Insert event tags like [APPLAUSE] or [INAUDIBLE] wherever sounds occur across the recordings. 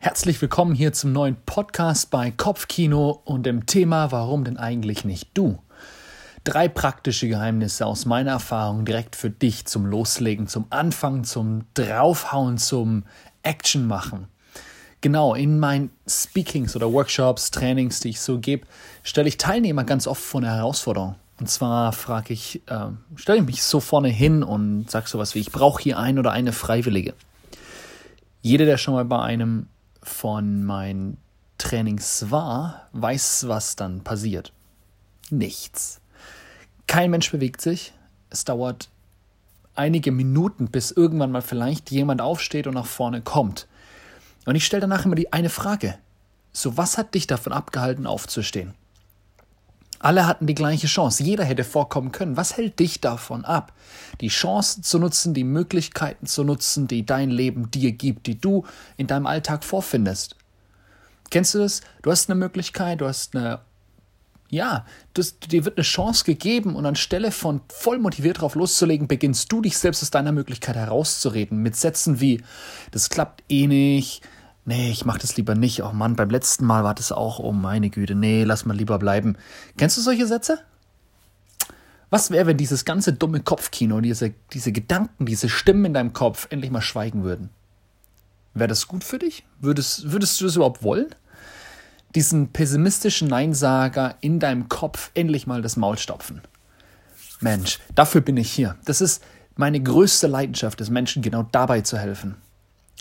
Herzlich willkommen hier zum neuen Podcast bei Kopfkino und dem Thema Warum denn eigentlich nicht du? Drei praktische Geheimnisse aus meiner Erfahrung direkt für dich zum Loslegen, zum Anfangen, zum Draufhauen, zum Action machen. Genau, in meinen Speakings oder Workshops, Trainings, die ich so gebe, stelle ich Teilnehmer ganz oft vor eine Herausforderung. Und zwar frage ich, äh, stelle ich mich so vorne hin und sage sowas wie, ich brauche hier ein oder eine Freiwillige. Jeder, der schon mal bei einem von meinen Trainings war, weiß, was dann passiert. Nichts. Kein Mensch bewegt sich. Es dauert einige Minuten, bis irgendwann mal vielleicht jemand aufsteht und nach vorne kommt. Und ich stelle danach immer die eine Frage. So, was hat dich davon abgehalten, aufzustehen? Alle hatten die gleiche Chance. Jeder hätte vorkommen können. Was hält dich davon ab, die Chancen zu nutzen, die Möglichkeiten zu nutzen, die dein Leben dir gibt, die du in deinem Alltag vorfindest? Kennst du das? Du hast eine Möglichkeit, du hast eine, ja, das, dir wird eine Chance gegeben und anstelle von voll motiviert drauf loszulegen, beginnst du dich selbst aus deiner Möglichkeit herauszureden mit Sätzen wie, das klappt eh nicht, nee, ich mach das lieber nicht. Oh Mann, beim letzten Mal war das auch, oh meine Güte, nee, lass mal lieber bleiben. Kennst du solche Sätze? Was wäre, wenn dieses ganze dumme Kopfkino, diese, diese Gedanken, diese Stimmen in deinem Kopf endlich mal schweigen würden? Wäre das gut für dich? Würdest, würdest du das überhaupt wollen? Diesen pessimistischen Neinsager in deinem Kopf endlich mal das Maul stopfen. Mensch, dafür bin ich hier. Das ist meine größte Leidenschaft des Menschen, genau dabei zu helfen.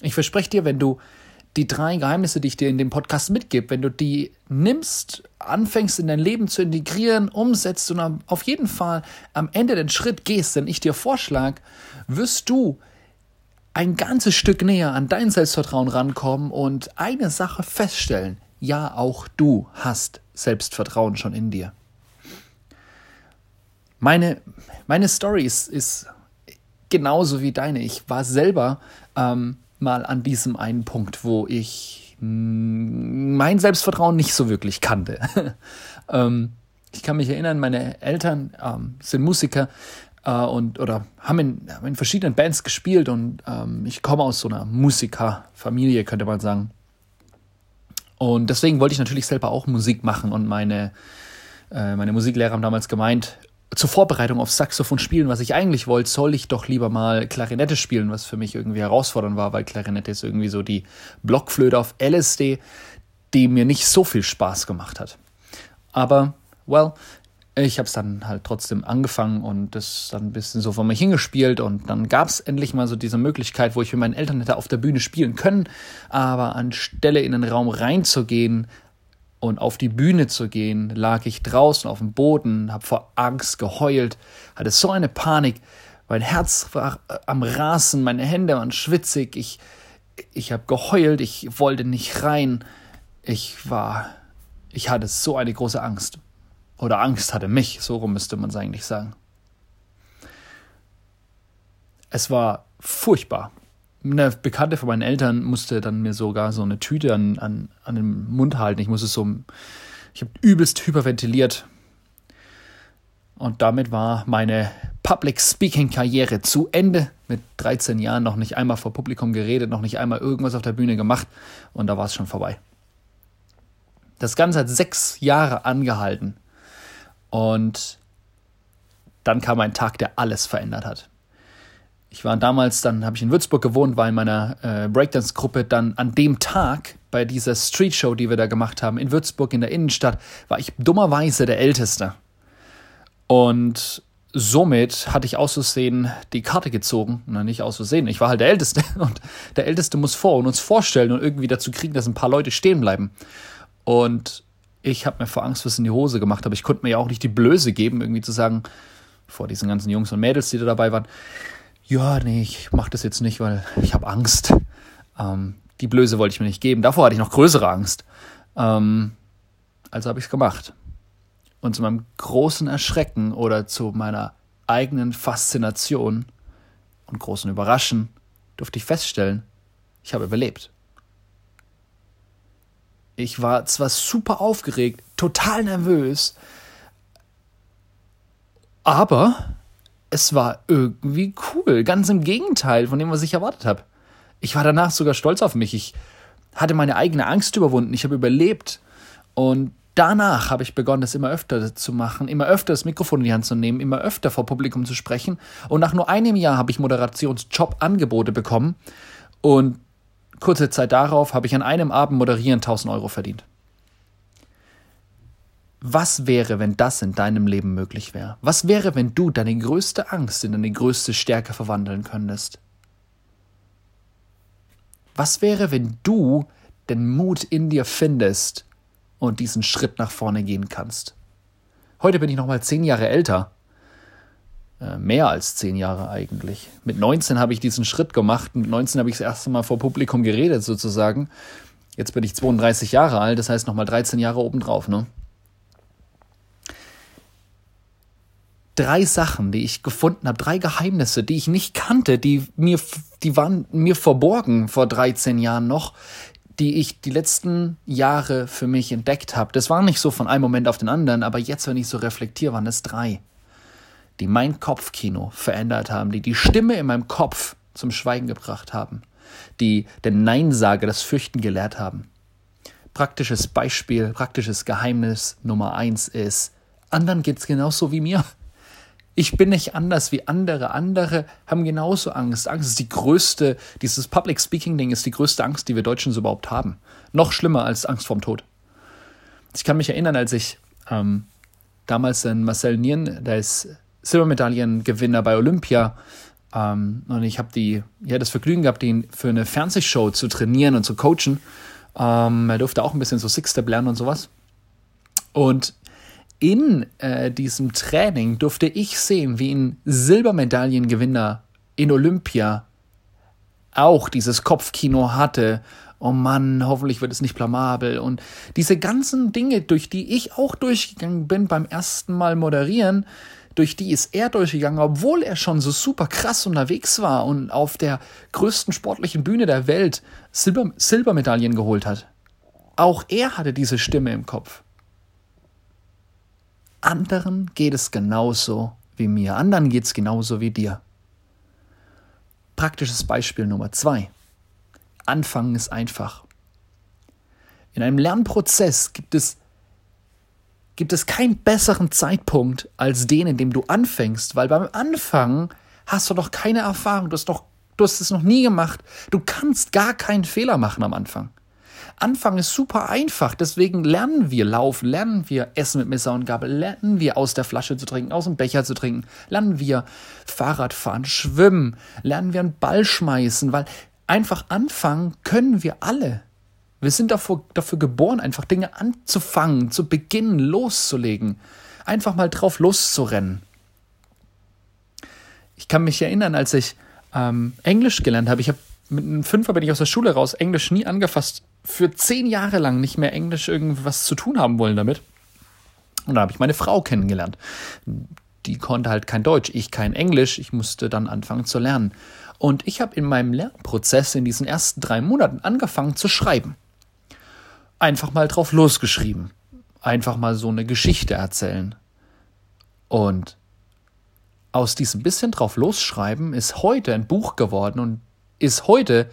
Ich verspreche dir, wenn du die drei Geheimnisse, die ich dir in dem Podcast mitgebe, wenn du die nimmst, anfängst in dein Leben zu integrieren, umsetzt und auf jeden Fall am Ende den Schritt gehst, den ich dir vorschlage, wirst du ein ganzes Stück näher an dein Selbstvertrauen rankommen und eine Sache feststellen. Ja, auch du hast Selbstvertrauen schon in dir. Meine, meine Story ist, ist genauso wie deine. Ich war selber ähm, mal an diesem einen Punkt, wo ich mein Selbstvertrauen nicht so wirklich kannte. [LAUGHS] ähm, ich kann mich erinnern, meine Eltern ähm, sind Musiker äh, und oder haben in, haben in, verschiedenen Bands gespielt und ähm, ich komme aus so einer Musikerfamilie, könnte man sagen. Und deswegen wollte ich natürlich selber auch Musik machen und meine, äh, meine Musiklehrer haben damals gemeint, zur Vorbereitung auf Saxophon spielen, was ich eigentlich wollte, soll ich doch lieber mal Klarinette spielen, was für mich irgendwie herausfordernd war, weil Klarinette ist irgendwie so die Blockflöte auf LSD, die mir nicht so viel Spaß gemacht hat. Aber, well, ich habe es dann halt trotzdem angefangen und das dann ein bisschen so vor mich hingespielt und dann gab es endlich mal so diese Möglichkeit, wo ich mit meinen Eltern hätte auf der Bühne spielen können, aber anstelle in den Raum reinzugehen, und auf die Bühne zu gehen, lag ich draußen auf dem Boden, habe vor Angst geheult, hatte so eine Panik, mein Herz war äh, am Rasen, meine Hände waren schwitzig, ich, ich habe geheult, ich wollte nicht rein, ich war, ich hatte so eine große Angst. Oder Angst hatte mich, so rum müsste man es eigentlich sagen. Es war furchtbar eine Bekannte von meinen Eltern musste dann mir sogar so eine Tüte an, an, an den Mund halten. Ich musste so, ich habe übelst hyperventiliert. Und damit war meine Public Speaking Karriere zu Ende. Mit 13 Jahren noch nicht einmal vor Publikum geredet, noch nicht einmal irgendwas auf der Bühne gemacht. Und da war es schon vorbei. Das Ganze hat sechs Jahre angehalten. Und dann kam ein Tag, der alles verändert hat. Ich war damals, dann habe ich in Würzburg gewohnt, war in meiner äh, Breakdance-Gruppe. Dann an dem Tag bei dieser Street Show, die wir da gemacht haben, in Würzburg in der Innenstadt, war ich dummerweise der Älteste. Und somit hatte ich aus Versehen die Karte gezogen. Na, nicht aus Versehen, ich war halt der Älteste. [LAUGHS] Und der Älteste muss vor und uns vorstellen und irgendwie dazu kriegen, dass ein paar Leute stehen bleiben. Und ich habe mir vor Angst was in die Hose gemacht, aber ich konnte mir ja auch nicht die Blöße geben, irgendwie zu sagen, vor diesen ganzen Jungs und Mädels, die da dabei waren, ja, nee, ich mache das jetzt nicht, weil ich habe Angst. Ähm, die Blöße wollte ich mir nicht geben. Davor hatte ich noch größere Angst. Ähm, also habe ich es gemacht. Und zu meinem großen Erschrecken oder zu meiner eigenen Faszination und großen Überraschen durfte ich feststellen, ich habe überlebt. Ich war zwar super aufgeregt, total nervös, aber es war irgendwie cool. Ganz im Gegenteil von dem, was ich erwartet habe. Ich war danach sogar stolz auf mich. Ich hatte meine eigene Angst überwunden, ich habe überlebt. Und danach habe ich begonnen, das immer öfter zu machen, immer öfter das Mikrofon in die Hand zu nehmen, immer öfter vor Publikum zu sprechen. Und nach nur einem Jahr habe ich Moderationsjob-Angebote bekommen. Und kurze Zeit darauf habe ich an einem Abend moderieren 1000 Euro verdient. Was wäre, wenn das in deinem Leben möglich wäre? Was wäre, wenn du deine größte Angst in deine größte Stärke verwandeln könntest? Was wäre, wenn du den Mut in dir findest und diesen Schritt nach vorne gehen kannst? Heute bin ich noch mal zehn Jahre älter. Äh, mehr als zehn Jahre eigentlich. Mit 19 habe ich diesen Schritt gemacht. Mit 19 habe ich das erste Mal vor Publikum geredet, sozusagen. Jetzt bin ich 32 Jahre alt, das heißt noch mal 13 Jahre obendrauf, ne? Drei Sachen, die ich gefunden habe, drei Geheimnisse, die ich nicht kannte, die mir, die waren mir verborgen vor 13 Jahren noch, die ich die letzten Jahre für mich entdeckt habe. Das war nicht so von einem Moment auf den anderen, aber jetzt, wenn ich so reflektiere, waren es drei, die mein Kopfkino verändert haben, die die Stimme in meinem Kopf zum Schweigen gebracht haben, die den Neinsager, das Fürchten gelehrt haben. Praktisches Beispiel, praktisches Geheimnis Nummer eins ist, anderen geht's genauso wie mir. Ich bin nicht anders wie andere. Andere haben genauso Angst. Angst ist die größte, dieses Public Speaking Ding ist die größte Angst, die wir Deutschen so überhaupt haben. Noch schlimmer als Angst vorm Tod. Ich kann mich erinnern, als ich ähm, damals in Marcel Nien, der ist Silbermedaillengewinner bei Olympia, ähm, und ich habe die, ja, das Vergnügen gehabt, ihn für eine Fernsehshow zu trainieren und zu coachen. Ähm, er durfte auch ein bisschen so Six-Step lernen und sowas. Und in äh, diesem Training durfte ich sehen, wie ein Silbermedaillengewinner in Olympia auch dieses Kopfkino hatte. Oh Mann, hoffentlich wird es nicht blamabel. Und diese ganzen Dinge, durch die ich auch durchgegangen bin beim ersten Mal moderieren, durch die ist er durchgegangen, obwohl er schon so super krass unterwegs war und auf der größten sportlichen Bühne der Welt Silber Silbermedaillen geholt hat. Auch er hatte diese Stimme im Kopf. Anderen geht es genauso wie mir. Anderen geht es genauso wie dir. Praktisches Beispiel Nummer zwei. Anfangen ist einfach. In einem Lernprozess gibt es, gibt es keinen besseren Zeitpunkt als den, in dem du anfängst, weil beim Anfangen hast du doch keine Erfahrung, du hast, doch, du hast es noch nie gemacht. Du kannst gar keinen Fehler machen am Anfang. Anfangen ist super einfach. Deswegen lernen wir laufen, lernen wir essen mit Messer und Gabel, lernen wir aus der Flasche zu trinken, aus dem Becher zu trinken, lernen wir Fahrrad fahren, schwimmen, lernen wir einen Ball schmeißen, weil einfach anfangen können wir alle. Wir sind dafür, dafür geboren, einfach Dinge anzufangen, zu beginnen, loszulegen. Einfach mal drauf loszurennen. Ich kann mich erinnern, als ich ähm, Englisch gelernt habe. Ich habe mit einem Fünfer bin ich aus der Schule raus, Englisch nie angefasst, für zehn Jahre lang nicht mehr Englisch irgendwas zu tun haben wollen damit. Und dann habe ich meine Frau kennengelernt. Die konnte halt kein Deutsch, ich kein Englisch. Ich musste dann anfangen zu lernen. Und ich habe in meinem Lernprozess in diesen ersten drei Monaten angefangen zu schreiben. Einfach mal drauf losgeschrieben. Einfach mal so eine Geschichte erzählen. Und aus diesem bisschen drauf losschreiben ist heute ein Buch geworden und ist heute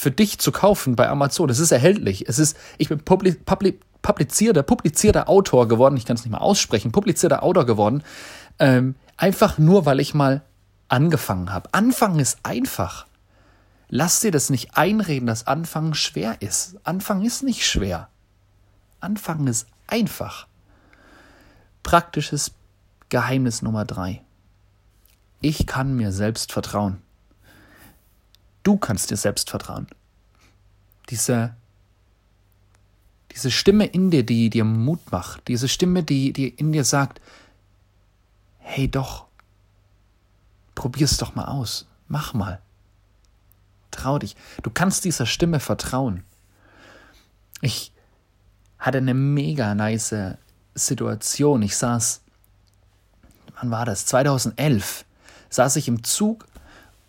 für dich zu kaufen bei Amazon. Es ist erhältlich. Es ist, ich bin publi, publi, publizierter, publizierter Autor geworden. Ich kann es nicht mal aussprechen. Publizierter Autor geworden. Ähm, einfach nur, weil ich mal angefangen habe. Anfangen ist einfach. Lass dir das nicht einreden, dass Anfangen schwer ist. Anfangen ist nicht schwer. Anfangen ist einfach. Praktisches Geheimnis Nummer drei. Ich kann mir selbst vertrauen. Du kannst dir selbst vertrauen. Diese, diese Stimme in dir, die dir Mut macht, diese Stimme, die, die in dir sagt, hey doch, probier's doch mal aus, mach mal. Trau dich. Du kannst dieser Stimme vertrauen. Ich hatte eine mega nice Situation. Ich saß, wann war das? 2011 saß ich im Zug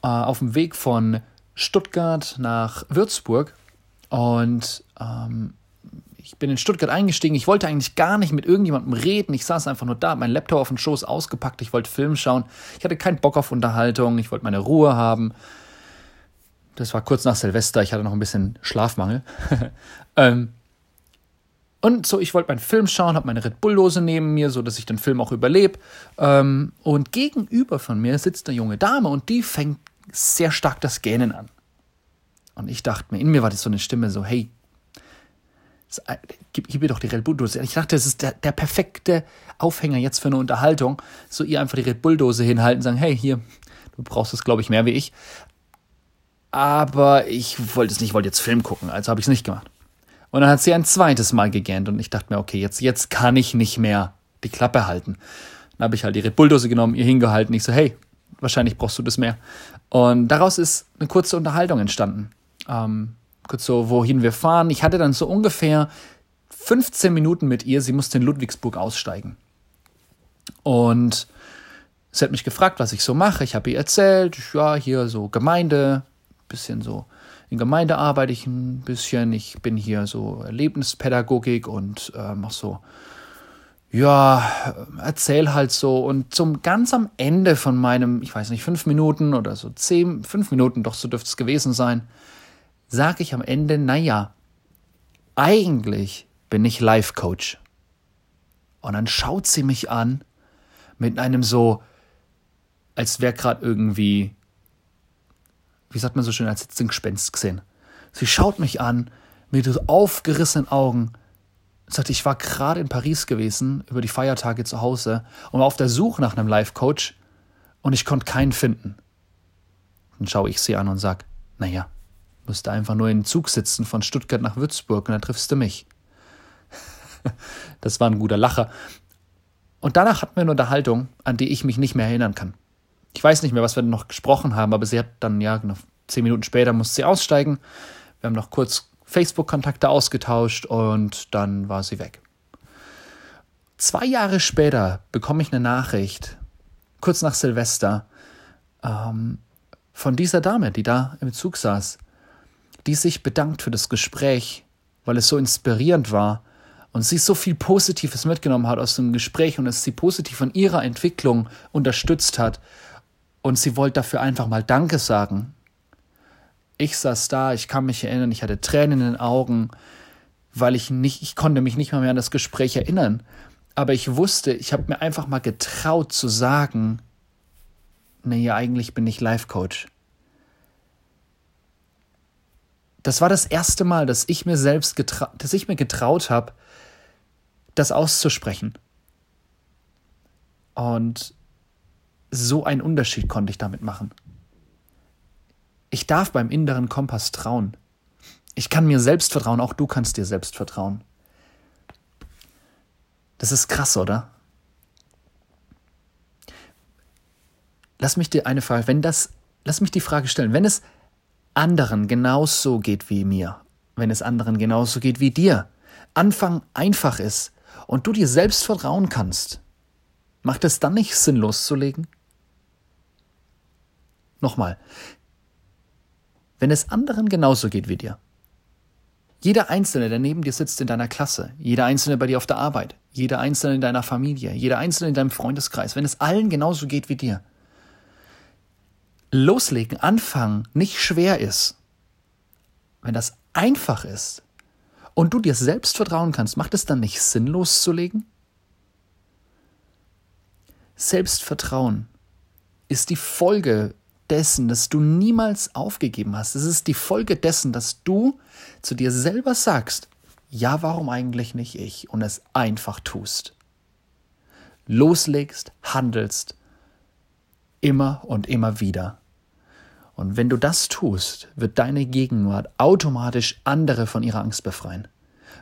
äh, auf dem Weg von Stuttgart nach Würzburg und ähm, ich bin in Stuttgart eingestiegen. Ich wollte eigentlich gar nicht mit irgendjemandem reden. Ich saß einfach nur da, mein Laptop auf dem Schoß ausgepackt. Ich wollte Film schauen. Ich hatte keinen Bock auf Unterhaltung. Ich wollte meine Ruhe haben. Das war kurz nach Silvester, ich hatte noch ein bisschen Schlafmangel. [LAUGHS] ähm, und so, ich wollte meinen Film schauen, habe meine Red Bull-Dose neben mir, so dass ich den Film auch überlebe. Ähm, und gegenüber von mir sitzt eine junge Dame und die fängt sehr stark das Gähnen an. Und ich dachte mir, in mir war das so eine Stimme so, hey, gib, gib mir doch die Red Bull-Dose. Ich dachte, das ist der, der perfekte Aufhänger jetzt für eine Unterhaltung. So ihr einfach die Red Bull-Dose hinhalten und sagen, hey, hier, du brauchst es, glaube ich, mehr wie ich. Aber ich wollte es nicht, ich wollte jetzt Film gucken, also habe ich es nicht gemacht. Und dann hat sie ein zweites Mal gegähnt und ich dachte mir, okay, jetzt, jetzt kann ich nicht mehr die Klappe halten. Dann habe ich halt ihre Bulldose genommen, ihr hingehalten. Ich so, hey, wahrscheinlich brauchst du das mehr. Und daraus ist eine kurze Unterhaltung entstanden. Ähm, kurz so, wohin wir fahren. Ich hatte dann so ungefähr 15 Minuten mit ihr. Sie musste in Ludwigsburg aussteigen. Und sie hat mich gefragt, was ich so mache. Ich habe ihr erzählt, ja, hier so Gemeinde, bisschen so in Gemeinde arbeite ich ein bisschen. Ich bin hier so Erlebnispädagogik und äh, mach so, ja, erzähl halt so. Und zum ganz am Ende von meinem, ich weiß nicht, fünf Minuten oder so zehn, fünf Minuten, doch so dürfte es gewesen sein, sage ich am Ende, naja, eigentlich bin ich Life-Coach. Und dann schaut sie mich an mit einem so, als wäre gerade irgendwie wie sagt man so schön, als hätte ein Gespenst gesehen. Sie schaut mich an mit aufgerissenen Augen und sagt, ich war gerade in Paris gewesen, über die Feiertage zu Hause und war auf der Suche nach einem Life-Coach und ich konnte keinen finden. Dann schaue ich sie an und sage, naja, musste einfach nur in den Zug sitzen von Stuttgart nach Würzburg und dann triffst du mich. [LAUGHS] das war ein guter Lacher. Und danach hatten wir eine Unterhaltung, an die ich mich nicht mehr erinnern kann ich weiß nicht mehr, was wir noch gesprochen haben, aber sie hat dann, ja, noch zehn Minuten später musste sie aussteigen. Wir haben noch kurz Facebook-Kontakte ausgetauscht und dann war sie weg. Zwei Jahre später bekomme ich eine Nachricht, kurz nach Silvester, ähm, von dieser Dame, die da im Zug saß, die sich bedankt für das Gespräch, weil es so inspirierend war und sie so viel Positives mitgenommen hat aus dem Gespräch und es sie positiv von ihrer Entwicklung unterstützt hat und sie wollte dafür einfach mal Danke sagen. Ich saß da, ich kann mich erinnern, ich hatte Tränen in den Augen, weil ich nicht, ich konnte mich nicht mal mehr an das Gespräch erinnern. Aber ich wusste, ich habe mir einfach mal getraut zu sagen, nee, eigentlich bin ich Life Coach. Das war das erste Mal, dass ich mir selbst getraut, dass ich mir getraut habe, das auszusprechen. Und so einen Unterschied konnte ich damit machen. Ich darf beim inneren Kompass trauen. Ich kann mir selbst vertrauen, auch du kannst dir selbst vertrauen. Das ist krass, oder? Lass mich dir eine Frage, wenn das, lass mich die Frage stellen, wenn es anderen genauso geht wie mir, wenn es anderen genauso geht wie dir, Anfang einfach ist und du dir selbst vertrauen kannst, macht es dann nicht Sinn loszulegen? Nochmal. Wenn es anderen genauso geht wie dir, jeder Einzelne, der neben dir sitzt in deiner Klasse, jeder Einzelne bei dir auf der Arbeit, jeder Einzelne in deiner Familie, jeder Einzelne in deinem Freundeskreis, wenn es allen genauso geht wie dir, loslegen, anfangen nicht schwer ist, wenn das einfach ist und du dir selbst vertrauen kannst, macht es dann nicht Sinn, loszulegen? Selbstvertrauen ist die Folge dessen, dass du niemals aufgegeben hast. Es ist die Folge dessen, dass du zu dir selber sagst, ja, warum eigentlich nicht ich? Und es einfach tust. Loslegst, handelst, immer und immer wieder. Und wenn du das tust, wird deine Gegenwart automatisch andere von ihrer Angst befreien,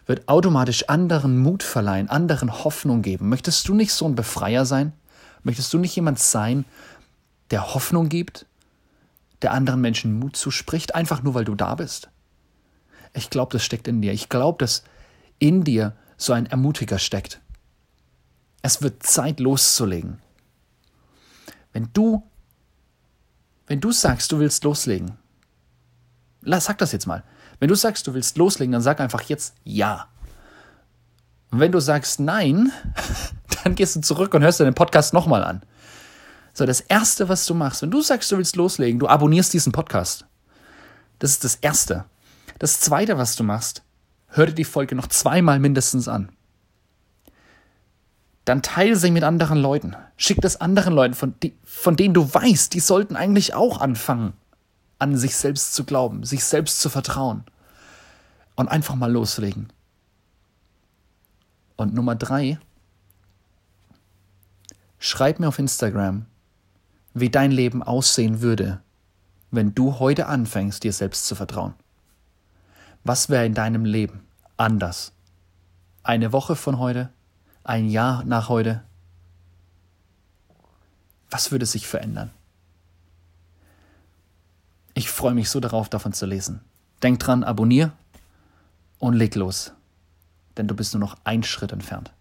wird automatisch anderen Mut verleihen, anderen Hoffnung geben. Möchtest du nicht so ein Befreier sein? Möchtest du nicht jemand sein, der Hoffnung gibt, der anderen Menschen Mut zuspricht, einfach nur weil du da bist. Ich glaube, das steckt in dir. Ich glaube, dass in dir so ein Ermutiger steckt. Es wird Zeit loszulegen. Wenn du, wenn du sagst, du willst loslegen, sag das jetzt mal. Wenn du sagst, du willst loslegen, dann sag einfach jetzt ja. Und wenn du sagst nein, [LAUGHS] dann gehst du zurück und hörst dir den Podcast nochmal an. So, das Erste, was du machst, wenn du sagst, du willst loslegen, du abonnierst diesen Podcast. Das ist das Erste. Das Zweite, was du machst, hör dir die Folge noch zweimal mindestens an. Dann teile sie mit anderen Leuten. Schick das anderen Leuten, von, die, von denen du weißt, die sollten eigentlich auch anfangen, an sich selbst zu glauben, sich selbst zu vertrauen. Und einfach mal loslegen. Und Nummer drei, schreib mir auf Instagram, wie dein Leben aussehen würde, wenn du heute anfängst, dir selbst zu vertrauen. Was wäre in deinem Leben anders? Eine Woche von heute? Ein Jahr nach heute? Was würde sich verändern? Ich freue mich so darauf, davon zu lesen. Denk dran, abonnier und leg los. Denn du bist nur noch einen Schritt entfernt.